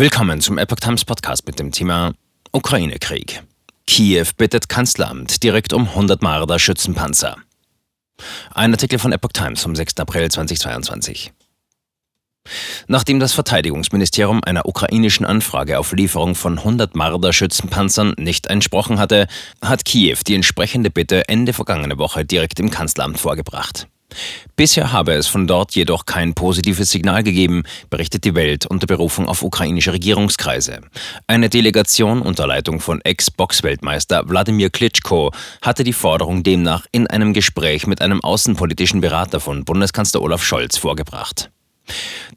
Willkommen zum Epoch Times Podcast mit dem Thema Ukraine-Krieg. Kiew bittet Kanzleramt direkt um 100 Marder Schützenpanzer. Ein Artikel von Epoch Times vom 6. April 2022. Nachdem das Verteidigungsministerium einer ukrainischen Anfrage auf Lieferung von 100 Marder Schützenpanzern nicht entsprochen hatte, hat Kiew die entsprechende Bitte Ende vergangene Woche direkt im Kanzleramt vorgebracht. Bisher habe es von dort jedoch kein positives Signal gegeben, berichtet die Welt unter Berufung auf ukrainische Regierungskreise. Eine Delegation unter Leitung von Ex-Boxweltmeister Wladimir Klitschko hatte die Forderung demnach in einem Gespräch mit einem außenpolitischen Berater von Bundeskanzler Olaf Scholz vorgebracht.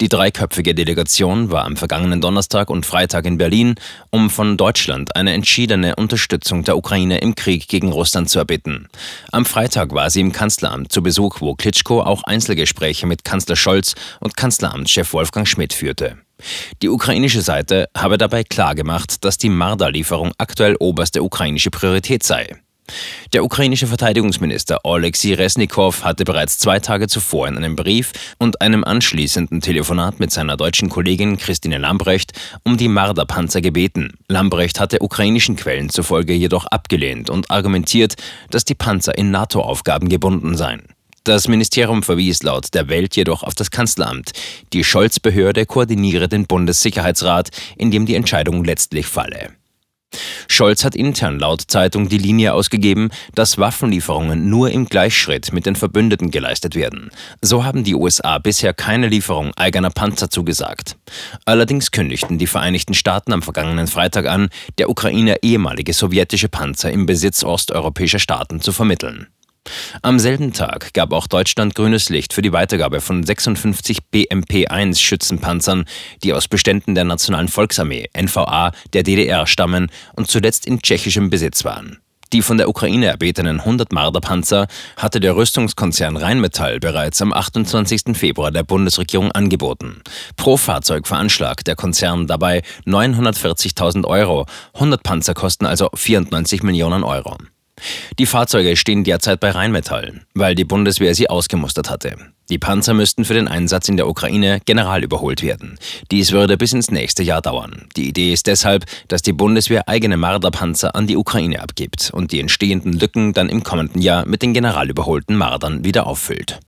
Die dreiköpfige Delegation war am vergangenen Donnerstag und Freitag in Berlin, um von Deutschland eine entschiedene Unterstützung der Ukraine im Krieg gegen Russland zu erbitten. Am Freitag war sie im Kanzleramt zu Besuch, wo Klitschko auch Einzelgespräche mit Kanzler Scholz und Kanzleramtschef Wolfgang Schmidt führte. Die ukrainische Seite habe dabei klargemacht, dass die Marder-Lieferung aktuell oberste ukrainische Priorität sei. Der ukrainische Verteidigungsminister Oleksiy Resnikow hatte bereits zwei Tage zuvor in einem Brief und einem anschließenden Telefonat mit seiner deutschen Kollegin Christine Lambrecht um die Marder-Panzer gebeten. Lambrecht hatte ukrainischen Quellen zufolge jedoch abgelehnt und argumentiert, dass die Panzer in NATO-Aufgaben gebunden seien. Das Ministerium verwies laut der Welt jedoch auf das Kanzleramt. Die Scholz-Behörde koordiniere den Bundessicherheitsrat, in dem die Entscheidung letztlich falle. Scholz hat intern laut Zeitung die Linie ausgegeben, dass Waffenlieferungen nur im Gleichschritt mit den Verbündeten geleistet werden. So haben die USA bisher keine Lieferung eigener Panzer zugesagt. Allerdings kündigten die Vereinigten Staaten am vergangenen Freitag an, der Ukraine ehemalige sowjetische Panzer im Besitz osteuropäischer Staaten zu vermitteln. Am selben Tag gab auch Deutschland grünes Licht für die Weitergabe von 56 BMP-1 Schützenpanzern, die aus Beständen der Nationalen Volksarmee NVA der DDR stammen und zuletzt in tschechischem Besitz waren. Die von der Ukraine erbetenen 100 Marder-Panzer hatte der Rüstungskonzern Rheinmetall bereits am 28. Februar der Bundesregierung angeboten. Pro Fahrzeug veranschlagt der Konzern dabei 940.000 Euro. 100 Panzer kosten also 94 Millionen Euro. Die Fahrzeuge stehen derzeit bei Rheinmetall, weil die Bundeswehr sie ausgemustert hatte. Die Panzer müssten für den Einsatz in der Ukraine general überholt werden. Dies würde bis ins nächste Jahr dauern. Die Idee ist deshalb, dass die Bundeswehr eigene Marder-Panzer an die Ukraine abgibt und die entstehenden Lücken dann im kommenden Jahr mit den general überholten Mardern wieder auffüllt.